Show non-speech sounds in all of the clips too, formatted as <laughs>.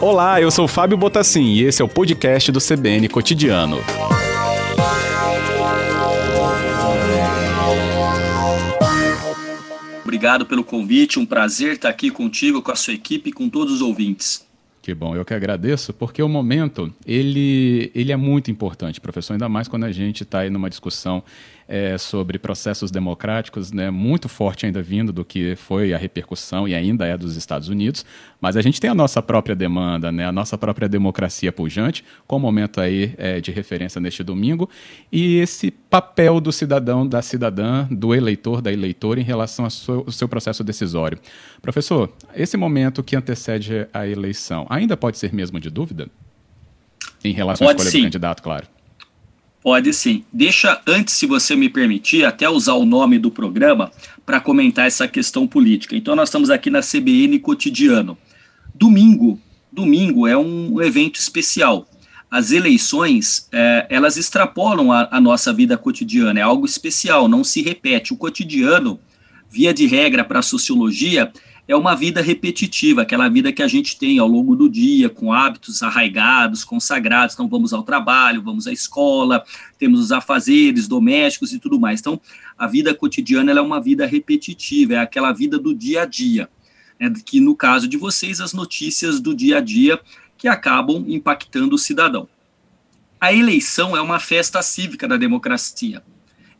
Olá, eu sou Fábio Botassin e esse é o podcast do CBN Cotidiano. Obrigado pelo convite, um prazer estar aqui contigo, com a sua equipe e com todos os ouvintes. Que bom, eu que agradeço, porque o momento ele, ele é muito importante, professor, ainda mais quando a gente está aí numa discussão é, sobre processos democráticos, né, muito forte ainda vindo do que foi a repercussão e ainda é dos Estados Unidos, mas a gente tem a nossa própria demanda, né, a nossa própria democracia pujante, com o momento aí é, de referência neste domingo, e esse papel do cidadão, da cidadã, do eleitor, da eleitora em relação ao seu, ao seu processo decisório. Professor, esse momento que antecede a eleição ainda pode ser mesmo de dúvida? Em relação pode à escolha sim. do candidato, claro. Pode sim. Deixa, antes, se você me permitir, até usar o nome do programa para comentar essa questão política. Então, nós estamos aqui na CBN Cotidiano. Domingo, domingo é um evento especial. As eleições, é, elas extrapolam a, a nossa vida cotidiana, é algo especial, não se repete. O cotidiano, via de regra para a sociologia, é uma vida repetitiva, aquela vida que a gente tem ao longo do dia, com hábitos arraigados, consagrados. Então, vamos ao trabalho, vamos à escola, temos os afazeres domésticos e tudo mais. Então, a vida cotidiana é uma vida repetitiva, é aquela vida do dia a dia. Né, que, no caso de vocês, as notícias do dia a dia que acabam impactando o cidadão. A eleição é uma festa cívica da democracia.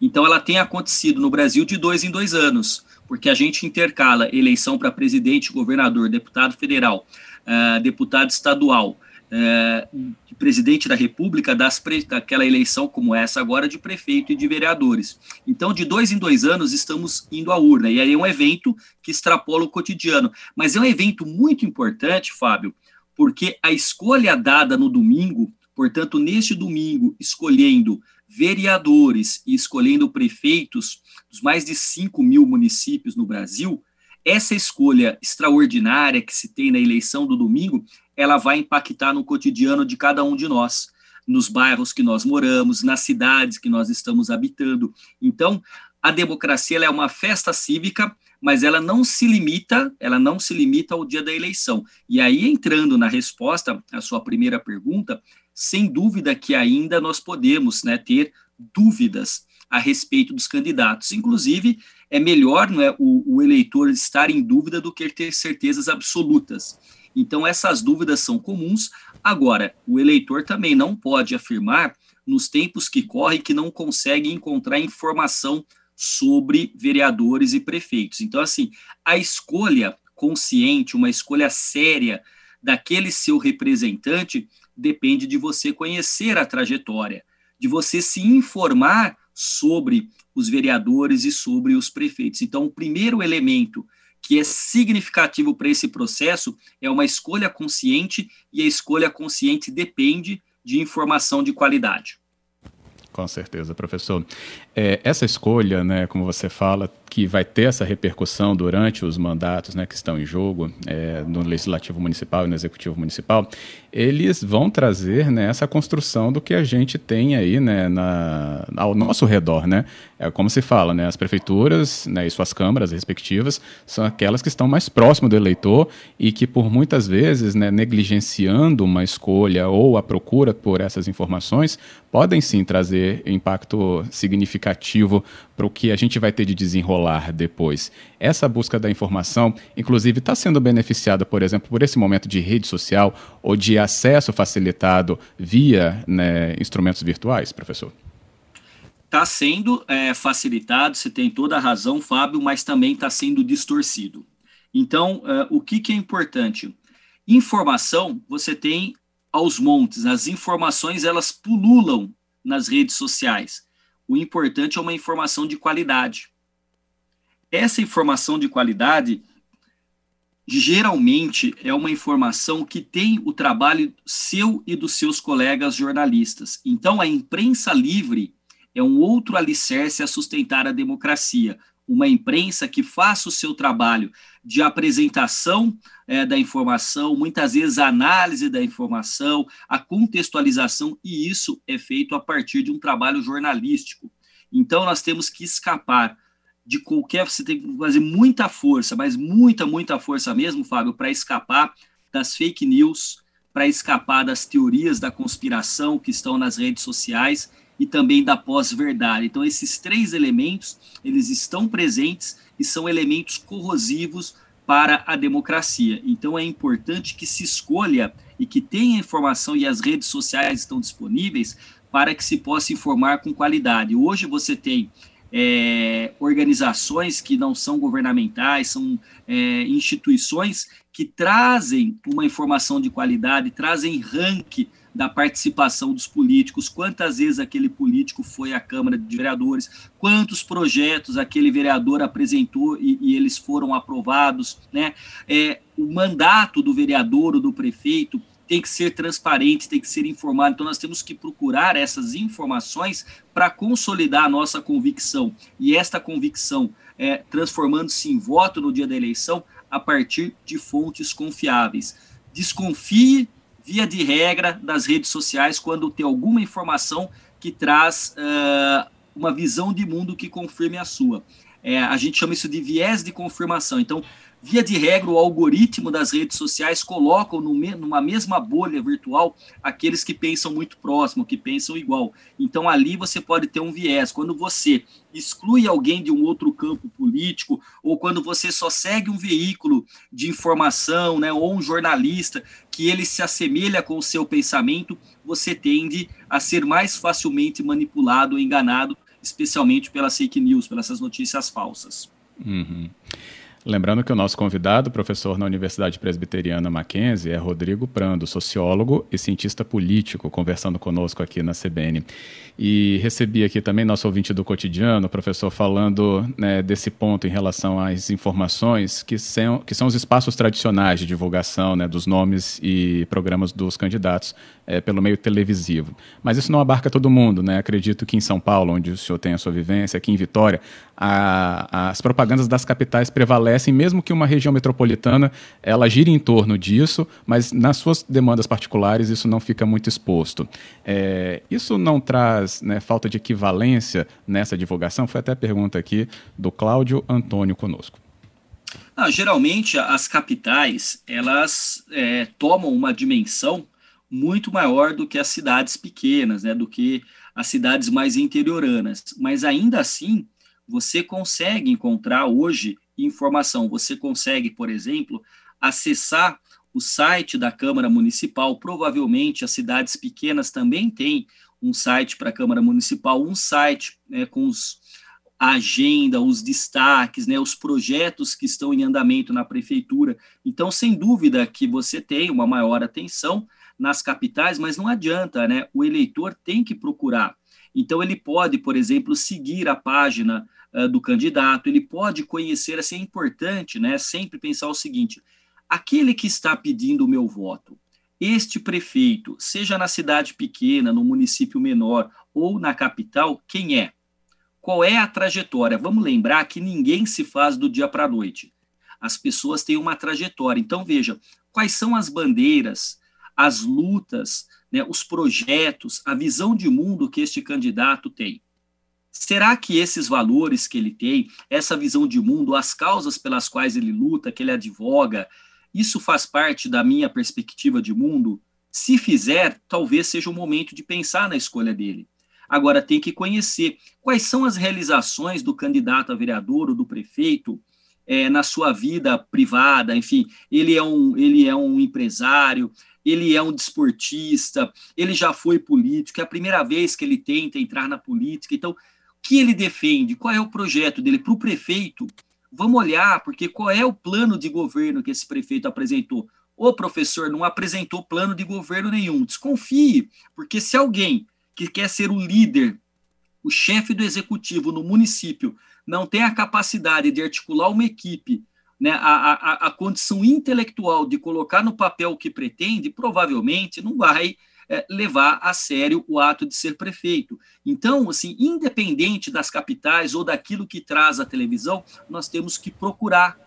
Então, ela tem acontecido no Brasil de dois em dois anos porque a gente intercala eleição para presidente, governador, deputado federal, uh, deputado estadual, uh, presidente da República, das daquela eleição como essa agora de prefeito e de vereadores. Então, de dois em dois anos, estamos indo à urna, e aí é um evento que extrapola o cotidiano. Mas é um evento muito importante, Fábio, porque a escolha dada no domingo, portanto, neste domingo, escolhendo vereadores e escolhendo prefeitos dos mais de 5 mil municípios no Brasil, essa escolha extraordinária que se tem na eleição do domingo, ela vai impactar no cotidiano de cada um de nós, nos bairros que nós moramos, nas cidades que nós estamos habitando. Então, a democracia é uma festa cívica, mas ela não se limita, ela não se limita ao dia da eleição. E aí entrando na resposta à sua primeira pergunta, sem dúvida que ainda nós podemos né, ter dúvidas a respeito dos candidatos. Inclusive, é melhor não é, o, o eleitor estar em dúvida do que ter certezas absolutas. Então, essas dúvidas são comuns. Agora, o eleitor também não pode afirmar, nos tempos que correm, que não consegue encontrar informação sobre vereadores e prefeitos. Então, assim, a escolha consciente, uma escolha séria daquele seu representante, depende de você conhecer a trajetória, de você se informar sobre os vereadores e sobre os prefeitos. Então, o primeiro elemento que é significativo para esse processo é uma escolha consciente, e a escolha consciente depende de informação de qualidade. Com certeza, professor. É, essa escolha, né, como você fala, que vai ter essa repercussão durante os mandatos né, que estão em jogo é, no Legislativo Municipal e no Executivo Municipal, eles vão trazer né, essa construção do que a gente tem aí né, na, ao nosso redor. Né? É como se fala, né, as prefeituras né, e suas câmaras respectivas são aquelas que estão mais próximo do eleitor e que, por muitas vezes, né, negligenciando uma escolha ou a procura por essas informações, podem sim trazer impacto significativo para o que a gente vai ter de desenrolar depois. Essa busca da informação, inclusive, está sendo beneficiada, por exemplo, por esse momento de rede social ou de acesso facilitado via né, instrumentos virtuais, professor? Está sendo é, facilitado, você tem toda a razão, Fábio, mas também está sendo distorcido. Então, é, o que, que é importante? Informação você tem aos montes, as informações elas pululam nas redes sociais. O importante é uma informação de qualidade. Essa informação de qualidade geralmente é uma informação que tem o trabalho seu e dos seus colegas jornalistas. Então, a imprensa livre é um outro alicerce a sustentar a democracia. Uma imprensa que faça o seu trabalho de apresentação é, da informação, muitas vezes a análise da informação, a contextualização, e isso é feito a partir de um trabalho jornalístico. Então, nós temos que escapar de qualquer. Você tem que fazer muita força, mas muita, muita força mesmo, Fábio, para escapar das fake news, para escapar das teorias da conspiração que estão nas redes sociais e também da pós-verdade. Então, esses três elementos, eles estão presentes e são elementos corrosivos para a democracia. Então, é importante que se escolha e que tenha informação e as redes sociais estão disponíveis para que se possa informar com qualidade. Hoje você tem é, organizações que não são governamentais, são é, instituições que trazem uma informação de qualidade, trazem ranking da participação dos políticos, quantas vezes aquele político foi à Câmara de Vereadores, quantos projetos aquele vereador apresentou e, e eles foram aprovados, né? É, o mandato do vereador ou do prefeito tem que ser transparente, tem que ser informado. Então, nós temos que procurar essas informações para consolidar a nossa convicção. E esta convicção, é, transformando-se em voto no dia da eleição, a partir de fontes confiáveis. Desconfie, via de regra, das redes sociais quando tem alguma informação que traz uh, uma visão de mundo que confirme a sua. É, a gente chama isso de viés de confirmação. Então, Via de regra, o algoritmo das redes sociais colocam numa mesma bolha virtual aqueles que pensam muito próximo, que pensam igual. Então, ali você pode ter um viés. Quando você exclui alguém de um outro campo político, ou quando você só segue um veículo de informação, né, ou um jornalista que ele se assemelha com o seu pensamento, você tende a ser mais facilmente manipulado ou enganado, especialmente pelas fake news, pelas notícias falsas. Uhum. Lembrando que o nosso convidado, professor na Universidade Presbiteriana Mackenzie, é Rodrigo Prando, sociólogo e cientista político, conversando conosco aqui na CBN. E recebi aqui também nosso ouvinte do cotidiano, professor, falando né, desse ponto em relação às informações que são, que são os espaços tradicionais de divulgação né, dos nomes e programas dos candidatos é, pelo meio televisivo. Mas isso não abarca todo mundo, né? Acredito que em São Paulo, onde o senhor tem a sua vivência, aqui em Vitória, a, as propagandas das capitais prevalecem, mesmo que uma região metropolitana ela gire em torno disso, mas nas suas demandas particulares isso não fica muito exposto. É, isso não traz né, falta de equivalência nessa divulgação? Foi até a pergunta aqui do Cláudio Antônio conosco. Ah, geralmente as capitais elas é, tomam uma dimensão muito maior do que as cidades pequenas, né, do que as cidades mais interioranas. Mas ainda assim, você consegue encontrar hoje informação. Você consegue, por exemplo, acessar o site da Câmara Municipal. Provavelmente as cidades pequenas também têm um site para a Câmara Municipal, um site né, com os, a agenda, os destaques, né, os projetos que estão em andamento na prefeitura. Então, sem dúvida que você tem uma maior atenção nas capitais, mas não adianta, né? O eleitor tem que procurar. Então, ele pode, por exemplo, seguir a página uh, do candidato, ele pode conhecer, assim, é importante, né? Sempre pensar o seguinte: aquele que está pedindo o meu voto, este prefeito, seja na cidade pequena, no município menor ou na capital, quem é? Qual é a trajetória? Vamos lembrar que ninguém se faz do dia para a noite. As pessoas têm uma trajetória. Então, veja, quais são as bandeiras, as lutas, né, os projetos, a visão de mundo que este candidato tem. Será que esses valores que ele tem, essa visão de mundo, as causas pelas quais ele luta, que ele advoga, isso faz parte da minha perspectiva de mundo? Se fizer, talvez seja o momento de pensar na escolha dele. Agora, tem que conhecer quais são as realizações do candidato a vereador ou do prefeito é, na sua vida privada, enfim, ele é um, ele é um empresário, ele é um desportista, ele já foi político, é a primeira vez que ele tenta entrar na política. Então, que ele defende? Qual é o projeto dele? Para o prefeito, vamos olhar, porque qual é o plano de governo que esse prefeito apresentou? O professor não apresentou plano de governo nenhum. Desconfie, porque se alguém que quer ser o líder, o chefe do executivo no município, não tem a capacidade de articular uma equipe né, a, a, a condição intelectual de colocar no papel o que pretende, provavelmente não vai é, levar a sério o ato de ser prefeito. Então, assim, independente das capitais ou daquilo que traz a televisão, nós temos que procurar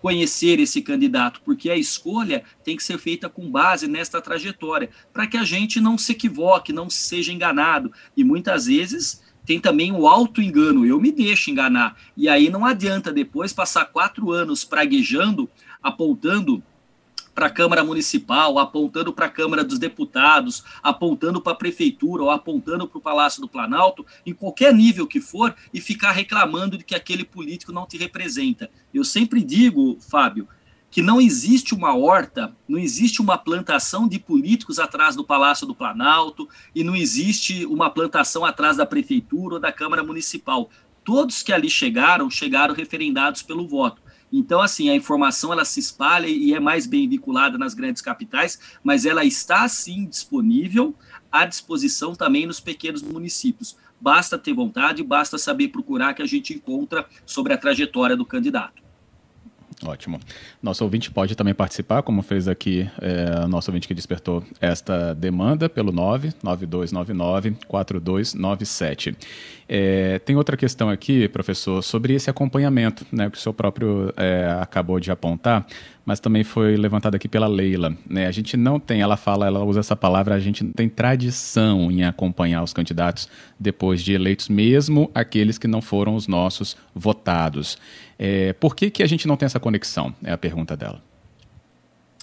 conhecer esse candidato, porque a escolha tem que ser feita com base nesta trajetória, para que a gente não se equivoque, não seja enganado. E muitas vezes tem também o auto-engano, eu me deixo enganar. E aí não adianta depois passar quatro anos praguejando, apontando para a Câmara Municipal, apontando para a Câmara dos Deputados, apontando para a Prefeitura ou apontando para o Palácio do Planalto, em qualquer nível que for, e ficar reclamando de que aquele político não te representa. Eu sempre digo, Fábio, que não existe uma horta, não existe uma plantação de políticos atrás do Palácio do Planalto e não existe uma plantação atrás da prefeitura ou da Câmara Municipal. Todos que ali chegaram, chegaram referendados pelo voto. Então, assim, a informação ela se espalha e é mais bem vinculada nas grandes capitais, mas ela está, sim, disponível, à disposição também nos pequenos municípios. Basta ter vontade, basta saber procurar que a gente encontra sobre a trajetória do candidato. Ótimo. Nosso ouvinte pode também participar, como fez aqui é, nosso ouvinte que despertou esta demanda pelo 99299-4297. É, tem outra questão aqui, professor, sobre esse acompanhamento, né, que o senhor próprio é, acabou de apontar, mas também foi levantado aqui pela Leila. Né? A gente não tem, ela fala, ela usa essa palavra, a gente não tem tradição em acompanhar os candidatos depois de eleitos, mesmo aqueles que não foram os nossos votados. É, por que, que a gente não tem essa conexão? É a pergunta dela.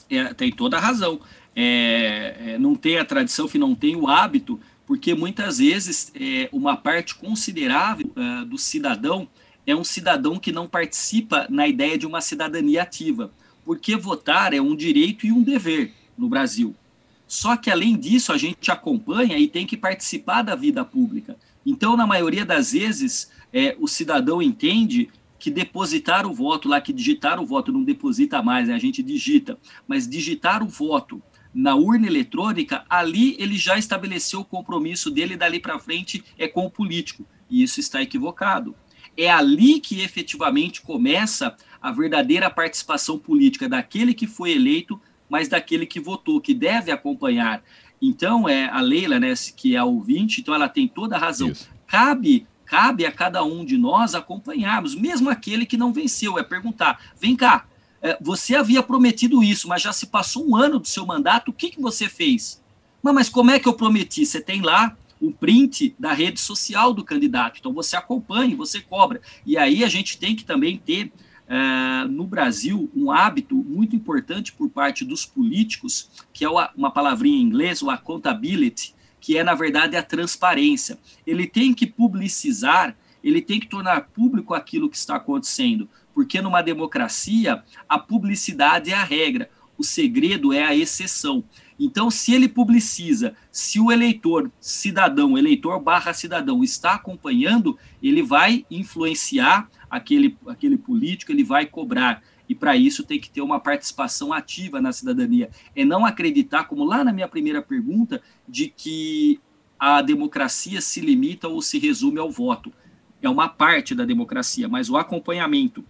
É, tem toda a razão. É, é, não tem a tradição, que não tem o hábito, porque muitas vezes é, uma parte considerável uh, do cidadão é um cidadão que não participa na ideia de uma cidadania ativa, porque votar é um direito e um dever no Brasil. Só que, além disso, a gente acompanha e tem que participar da vida pública. Então, na maioria das vezes, é, o cidadão entende que depositar o voto lá, que digitar o voto, não deposita mais, né? a gente digita, mas digitar o voto na urna eletrônica, ali ele já estabeleceu o compromisso dele dali para frente é com o político. E isso está equivocado. É ali que efetivamente começa a verdadeira participação política daquele que foi eleito, mas daquele que votou, que deve acompanhar. Então, é a Leila, né, que é a ouvinte, então ela tem toda a razão. Isso. Cabe cabe a cada um de nós acompanharmos, mesmo aquele que não venceu, é perguntar: vem cá, é, você havia prometido isso, mas já se passou um ano do seu mandato, o que, que você fez? Mas, como é que eu prometi? Você tem lá o print da rede social do candidato, então você acompanha, você cobra. E aí a gente tem que também ter Uh, no Brasil um hábito muito importante por parte dos políticos, que é uma palavrinha em inglês, o accountability, que é, na verdade, a transparência. Ele tem que publicizar, ele tem que tornar público aquilo que está acontecendo porque numa democracia a publicidade é a regra, o segredo é a exceção. Então, se ele publiciza, se o eleitor, cidadão, eleitor barra cidadão, está acompanhando, ele vai influenciar aquele, aquele político, ele vai cobrar. E para isso tem que ter uma participação ativa na cidadania. É não acreditar, como lá na minha primeira pergunta, de que a democracia se limita ou se resume ao voto. É uma parte da democracia, mas o acompanhamento,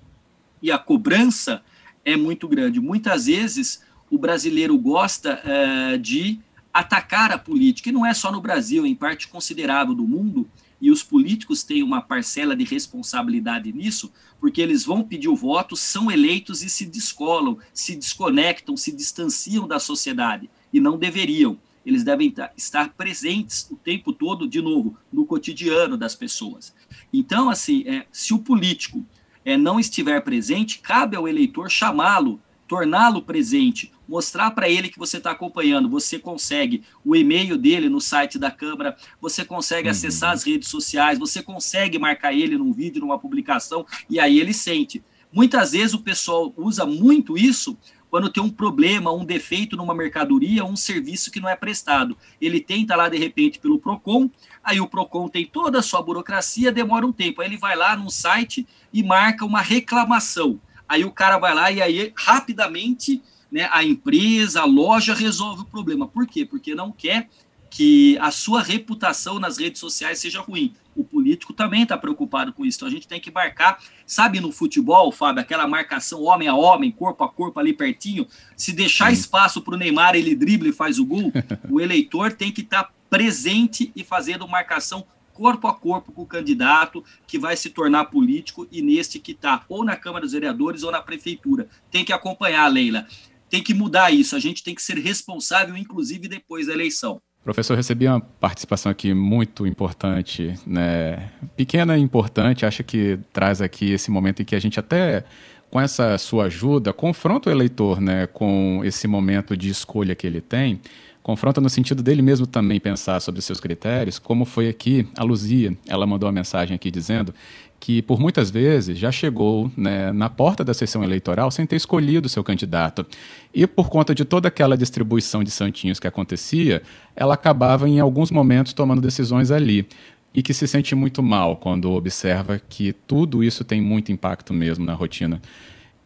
e a cobrança é muito grande. Muitas vezes o brasileiro gosta é, de atacar a política, e não é só no Brasil, em parte considerável do mundo, e os políticos têm uma parcela de responsabilidade nisso, porque eles vão pedir o voto, são eleitos e se descolam, se desconectam, se distanciam da sociedade, e não deveriam. Eles devem estar presentes o tempo todo, de novo, no cotidiano das pessoas. Então, assim, é, se o político é, não estiver presente, cabe ao eleitor chamá-lo, torná-lo presente, mostrar para ele que você está acompanhando. Você consegue o e-mail dele no site da Câmara, você consegue uhum. acessar as redes sociais, você consegue marcar ele num vídeo, numa publicação, e aí ele sente. Muitas vezes o pessoal usa muito isso quando tem um problema, um defeito numa mercadoria, um serviço que não é prestado. Ele tenta lá, de repente, pelo PROCON, aí o PROCON tem toda a sua burocracia, demora um tempo. Aí ele vai lá num site e marca uma reclamação. Aí o cara vai lá e aí, rapidamente, né, a empresa, a loja resolve o problema. Por quê? Porque não quer que a sua reputação nas redes sociais seja ruim. O político também está preocupado com isso. Então a gente tem que marcar, sabe, no futebol, Fábio, aquela marcação homem a homem, corpo a corpo ali pertinho. Se deixar espaço para o Neymar, ele dribla e faz o gol. <laughs> o eleitor tem que estar tá presente e fazendo marcação corpo a corpo com o candidato que vai se tornar político e neste que está ou na Câmara dos Vereadores ou na Prefeitura. Tem que acompanhar, Leila. Tem que mudar isso. A gente tem que ser responsável, inclusive depois da eleição. Professor, recebi uma participação aqui muito importante, né? pequena e importante, acho que traz aqui esse momento em que a gente até, com essa sua ajuda, confronta o eleitor né, com esse momento de escolha que ele tem, confronta no sentido dele mesmo também pensar sobre seus critérios, como foi aqui a Luzia, ela mandou uma mensagem aqui dizendo que por muitas vezes já chegou né, na porta da sessão eleitoral sem ter escolhido seu candidato. E por conta de toda aquela distribuição de santinhos que acontecia, ela acabava em alguns momentos tomando decisões ali. E que se sente muito mal quando observa que tudo isso tem muito impacto mesmo na rotina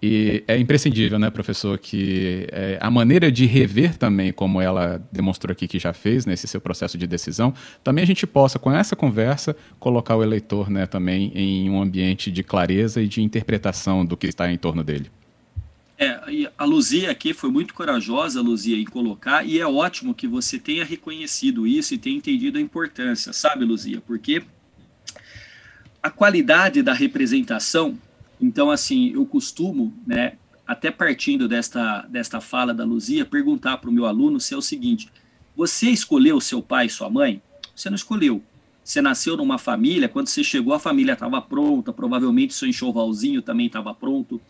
e é imprescindível, né, professor, que é, a maneira de rever também, como ela demonstrou aqui que já fez nesse seu processo de decisão, também a gente possa, com essa conversa, colocar o eleitor né, também em um ambiente de clareza e de interpretação do que está em torno dele. É, a Luzia aqui foi muito corajosa, Luzia, em colocar, e é ótimo que você tenha reconhecido isso e tenha entendido a importância, sabe, Luzia? Porque a qualidade da representação então, assim, eu costumo, né, até partindo desta, desta fala da Luzia, perguntar para o meu aluno se é o seguinte: você escolheu seu pai e sua mãe? Você não escolheu. Você nasceu numa família, quando você chegou, a família estava pronta, provavelmente seu enxovalzinho também estava pronto.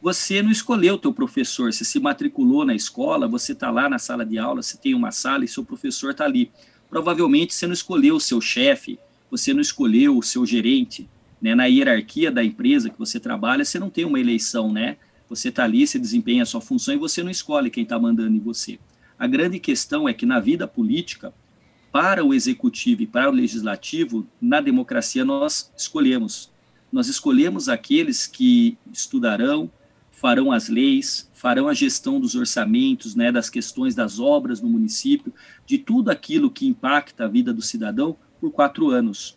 Você não escolheu teu professor, você se matriculou na escola, você está lá na sala de aula, você tem uma sala e seu professor está ali. Provavelmente você não escolheu o seu chefe, você não escolheu o seu gerente, né, na hierarquia da empresa que você trabalha, você não tem uma eleição, né? Você está ali, você desempenha a sua função e você não escolhe quem está mandando em você. A grande questão é que na vida política, para o executivo e para o legislativo, na democracia nós escolhemos. Nós escolhemos aqueles que estudarão, farão as leis, farão a gestão dos orçamentos, né, das questões das obras no município, de tudo aquilo que impacta a vida do cidadão por quatro anos.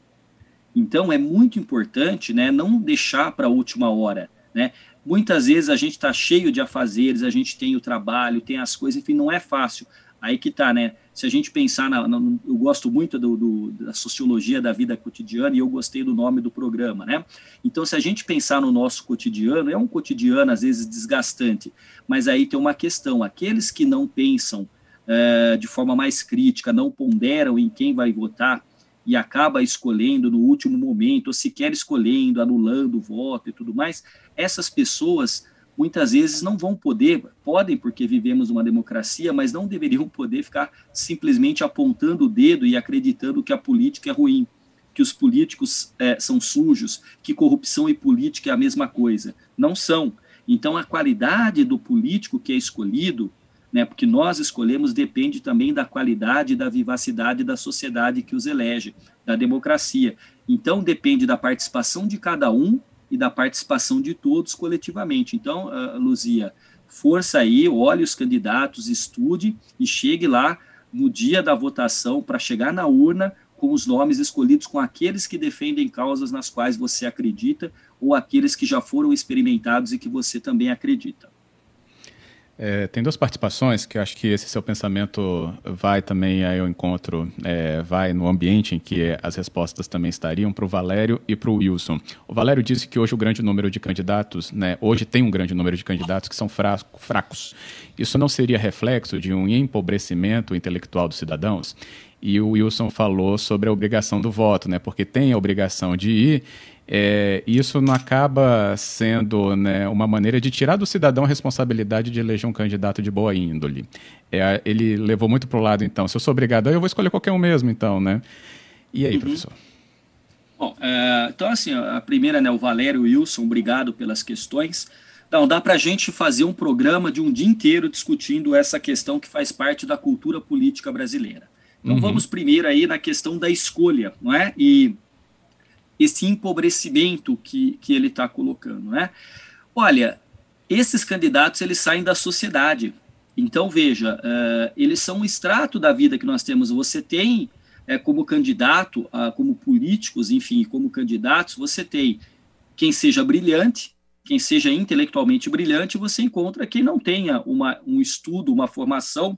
Então é muito importante, né, não deixar para a última hora, né? Muitas vezes a gente está cheio de afazeres, a gente tem o trabalho, tem as coisas, enfim, não é fácil. Aí que tá, né? Se a gente pensar, na, na eu gosto muito do, do, da sociologia da vida cotidiana e eu gostei do nome do programa, né? Então, se a gente pensar no nosso cotidiano, é um cotidiano às vezes desgastante, mas aí tem uma questão: aqueles que não pensam é, de forma mais crítica, não ponderam em quem vai votar, e acaba escolhendo no último momento, ou sequer escolhendo, anulando o voto e tudo mais, essas pessoas muitas vezes não vão poder, podem porque vivemos uma democracia, mas não deveriam poder ficar simplesmente apontando o dedo e acreditando que a política é ruim, que os políticos é, são sujos, que corrupção e política é a mesma coisa. Não são. Então, a qualidade do político que é escolhido né, porque nós escolhemos depende também da qualidade e da vivacidade da sociedade que os elege, da democracia. Então, depende da participação de cada um e da participação de todos coletivamente. Então, uh, Luzia, força aí, olhe os candidatos, estude e chegue lá no dia da votação para chegar na urna com os nomes escolhidos com aqueles que defendem causas nas quais você acredita ou aqueles que já foram experimentados e que você também acredita. É, tem duas participações que eu acho que esse seu pensamento vai também aí ao encontro, é, vai no ambiente em que as respostas também estariam para o Valério e para o Wilson. O Valério disse que hoje o grande número de candidatos, né, hoje tem um grande número de candidatos que são fracos. Isso não seria reflexo de um empobrecimento intelectual dos cidadãos? E o Wilson falou sobre a obrigação do voto, né, porque tem a obrigação de ir é, isso não acaba sendo né, uma maneira de tirar do cidadão a responsabilidade de eleger um candidato de boa índole. É, ele levou muito para o lado, então, se eu sou obrigado, eu vou escolher qualquer um mesmo, então, né? E aí, uhum. professor? Bom, é, então, assim, a primeira, né, o Valério Wilson, obrigado pelas questões. Não, dá para a gente fazer um programa de um dia inteiro discutindo essa questão que faz parte da cultura política brasileira. Então, uhum. vamos primeiro aí na questão da escolha, não é? E esse empobrecimento que, que ele está colocando, né? Olha, esses candidatos eles saem da sociedade. Então veja, uh, eles são um extrato da vida que nós temos. Você tem uh, como candidato, uh, como políticos, enfim, como candidatos, você tem quem seja brilhante, quem seja intelectualmente brilhante, você encontra quem não tenha uma, um estudo, uma formação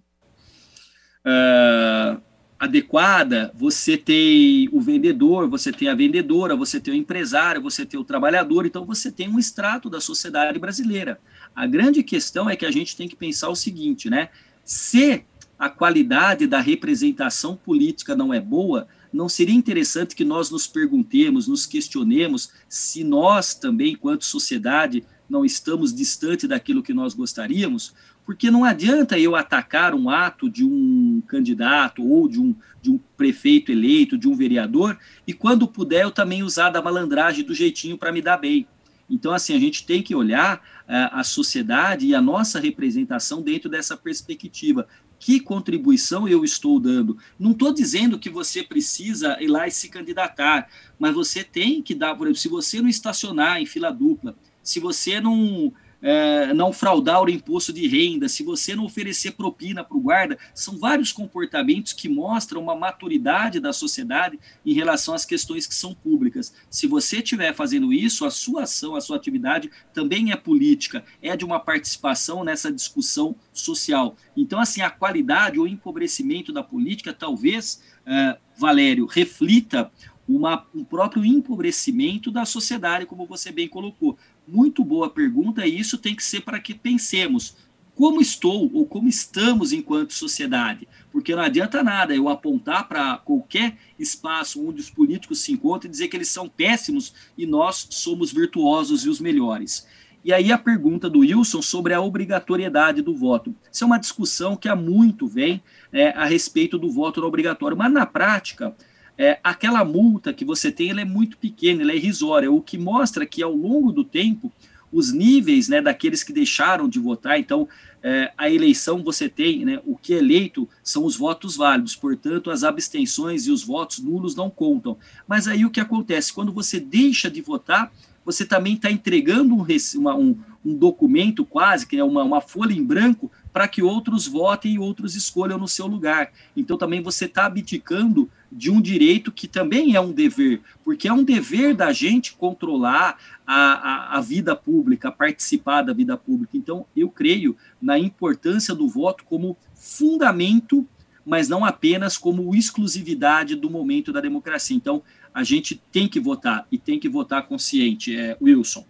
uh, adequada, você tem o vendedor, você tem a vendedora, você tem o empresário, você tem o trabalhador, então você tem um extrato da sociedade brasileira. A grande questão é que a gente tem que pensar o seguinte, né? Se a qualidade da representação política não é boa, não seria interessante que nós nos perguntemos, nos questionemos se nós também, enquanto sociedade, não estamos distante daquilo que nós gostaríamos? Porque não adianta eu atacar um ato de um candidato ou de um, de um prefeito eleito, de um vereador, e quando puder eu também usar da malandragem, do jeitinho para me dar bem. Então, assim, a gente tem que olhar uh, a sociedade e a nossa representação dentro dessa perspectiva que contribuição eu estou dando. Não estou dizendo que você precisa ir lá e se candidatar, mas você tem que dar, por exemplo, se você não estacionar em fila dupla, se você não é, não fraudar o imposto de renda, se você não oferecer propina para o guarda, são vários comportamentos que mostram uma maturidade da sociedade em relação às questões que são públicas. Se você estiver fazendo isso, a sua ação, a sua atividade também é política, é de uma participação nessa discussão social. Então, assim, a qualidade ou empobrecimento da política talvez, é, Valério, reflita uma, um próprio empobrecimento da sociedade, como você bem colocou. Muito boa pergunta, e isso tem que ser para que pensemos como estou ou como estamos enquanto sociedade. Porque não adianta nada eu apontar para qualquer espaço onde os políticos se encontram e dizer que eles são péssimos e nós somos virtuosos e os melhores. E aí a pergunta do Wilson sobre a obrigatoriedade do voto. Isso é uma discussão que há muito vem é, a respeito do voto obrigatório, mas na prática é, aquela multa que você tem ela é muito pequena, ela é irrisória, o que mostra que ao longo do tempo os níveis né, daqueles que deixaram de votar, então é, a eleição você tem, né, o que é eleito são os votos válidos, portanto as abstenções e os votos nulos não contam. Mas aí o que acontece? Quando você deixa de votar, você também está entregando um, uma, um, um, documento quase, que é uma, uma folha em branco, para que outros votem e outros escolham no seu lugar. Então também você está abdicando de um direito que também é um dever, porque é um dever da gente controlar a, a, a, vida pública, participar da vida pública. Então, eu creio na importância do voto como fundamento, mas não apenas como exclusividade do momento da democracia. Então, a gente tem que votar e tem que votar consciente, é, Wilson.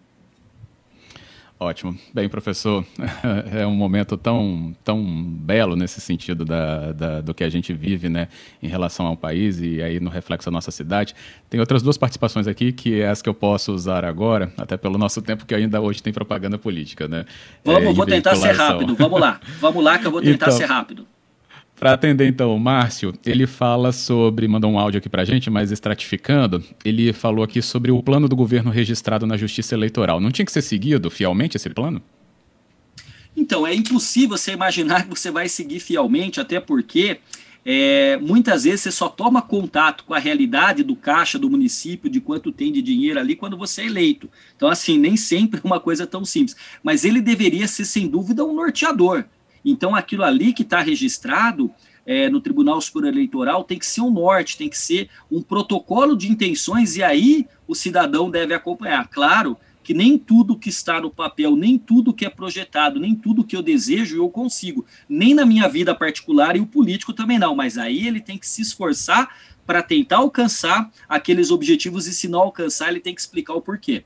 Ótimo. Bem, professor, <laughs> é um momento tão, tão belo nesse sentido da, da, do que a gente vive né, em relação ao país e aí no reflexo da nossa cidade. Tem outras duas participações aqui, que é as que eu posso usar agora, até pelo nosso tempo, que ainda hoje tem propaganda política. Né? Vamos, é, vou tentar ser rápido. Vamos lá. <laughs> Vamos lá que eu vou tentar então, ser rápido. Para atender então o Márcio, ele fala sobre, mandou um áudio aqui para a gente, mas estratificando, ele falou aqui sobre o plano do governo registrado na Justiça Eleitoral. Não tinha que ser seguido fielmente esse plano? Então, é impossível você imaginar <laughs> que você vai seguir fielmente, até porque é, muitas vezes você só toma contato com a realidade do caixa do município, de quanto tem de dinheiro ali, quando você é eleito. Então, assim, nem sempre é uma coisa tão simples. Mas ele deveria ser, sem dúvida, um norteador. Então, aquilo ali que está registrado é, no Tribunal Superior Eleitoral tem que ser um norte, tem que ser um protocolo de intenções, e aí o cidadão deve acompanhar. Claro que nem tudo que está no papel, nem tudo que é projetado, nem tudo que eu desejo eu consigo, nem na minha vida particular e o político também não, mas aí ele tem que se esforçar para tentar alcançar aqueles objetivos e se não alcançar, ele tem que explicar o porquê.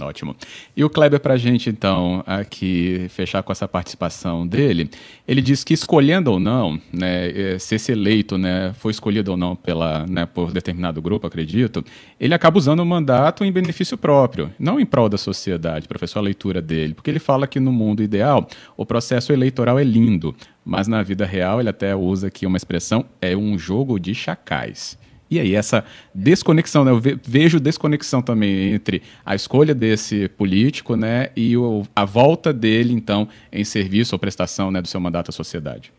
Ótimo. E o Kleber, para a gente, então, aqui fechar com essa participação dele, ele diz que escolhendo ou não, né, eh, se esse eleito né, foi escolhido ou não pela, né, por determinado grupo, acredito, ele acaba usando o mandato em benefício próprio, não em prol da sociedade, professor, a leitura dele, porque ele fala que no mundo ideal o processo eleitoral é lindo, mas na vida real ele até usa aqui uma expressão, é um jogo de chacais. E aí, essa desconexão, né? eu vejo desconexão também entre a escolha desse político né, e o, a volta dele, então, em serviço ou prestação né, do seu mandato à sociedade.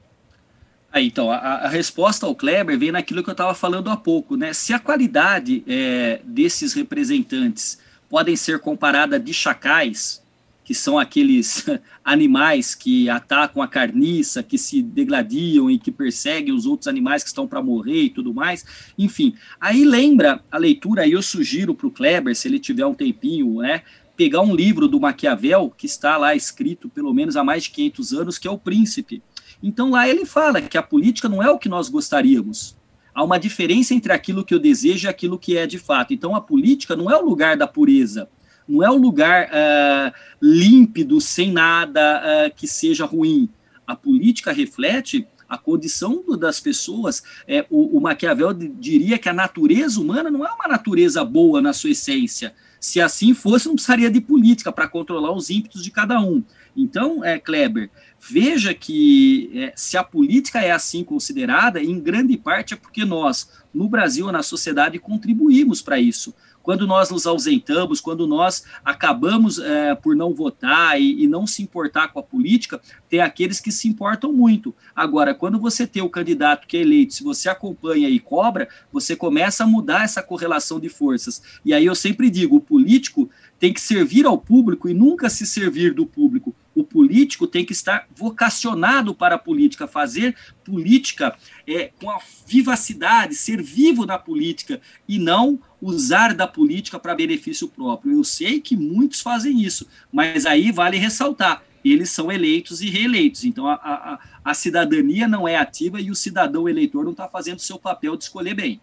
Aí, então, a, a, resposta ao Kleber vem naquilo que eu estava falando há pouco. Né? Se a qualidade é, desses representantes podem ser comparada de chacais, que são aqueles <laughs> animais que atacam a carniça, que se degladiam e que perseguem os outros animais que estão para morrer e tudo mais. Enfim, aí lembra a leitura, aí eu sugiro para o Kleber, se ele tiver um tempinho, né, pegar um livro do Maquiavel, que está lá escrito pelo menos há mais de 500 anos, que é O Príncipe. Então lá ele fala que a política não é o que nós gostaríamos. Há uma diferença entre aquilo que eu desejo e aquilo que é de fato. Então a política não é o lugar da pureza não é um lugar uh, límpido, sem nada uh, que seja ruim. A política reflete a condição das pessoas. É, o, o Maquiavel diria que a natureza humana não é uma natureza boa na sua essência. Se assim fosse, não precisaria de política para controlar os ímpetos de cada um. Então, é, Kleber, veja que é, se a política é assim considerada, em grande parte é porque nós, no Brasil, na sociedade, contribuímos para isso quando nós nos ausentamos, quando nós acabamos é, por não votar e, e, não se importar com a política, tem aqueles que se importam muito. Agora, quando você tem o candidato que é eleito, se você acompanha e cobra, você começa a mudar essa correlação de forças. E aí eu sempre digo: o político tem que servir ao público e nunca se servir do público o político tem que estar vocacionado para a política, fazer política é, com a vivacidade, ser vivo na política e não usar da política para benefício próprio. Eu sei que muitos fazem isso, mas aí vale ressaltar: eles são eleitos e reeleitos. Então a, a, a cidadania não é ativa e o cidadão eleitor não está fazendo seu papel de escolher bem.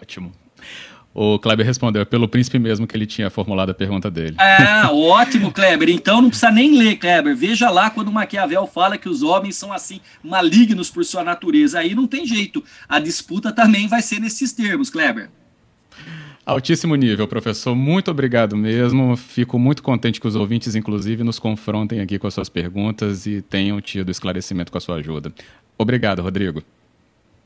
Ótimo. O Kleber respondeu, é pelo príncipe mesmo que ele tinha formulado a pergunta dele. Ah, ótimo, Kleber. Então não precisa nem ler, Kleber. Veja lá quando Maquiavel fala que os homens são assim, malignos por sua natureza. Aí não tem jeito. A disputa também vai ser nesses termos, Kleber. Altíssimo nível, professor. Muito obrigado mesmo. Fico muito contente que os ouvintes, inclusive, nos confrontem aqui com as suas perguntas e tenham tido esclarecimento com a sua ajuda. Obrigado, Rodrigo.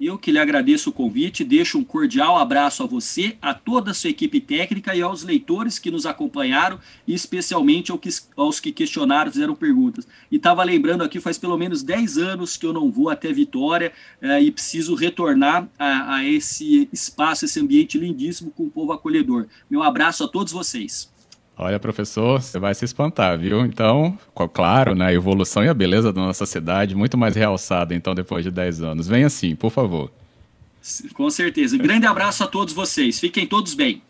Eu que lhe agradeço o convite, deixo um cordial abraço a você, a toda a sua equipe técnica e aos leitores que nos acompanharam, e especialmente aos que questionaram, fizeram perguntas. E estava lembrando aqui, faz pelo menos 10 anos que eu não vou até Vitória eh, e preciso retornar a, a esse espaço, esse ambiente lindíssimo com o povo acolhedor. Meu abraço a todos vocês. Olha, professor, você vai se espantar, viu? Então, claro, né, a evolução e a beleza da nossa cidade, muito mais realçada, então, depois de 10 anos. Venha sim, por favor. Com certeza. Grande abraço a todos vocês. Fiquem todos bem.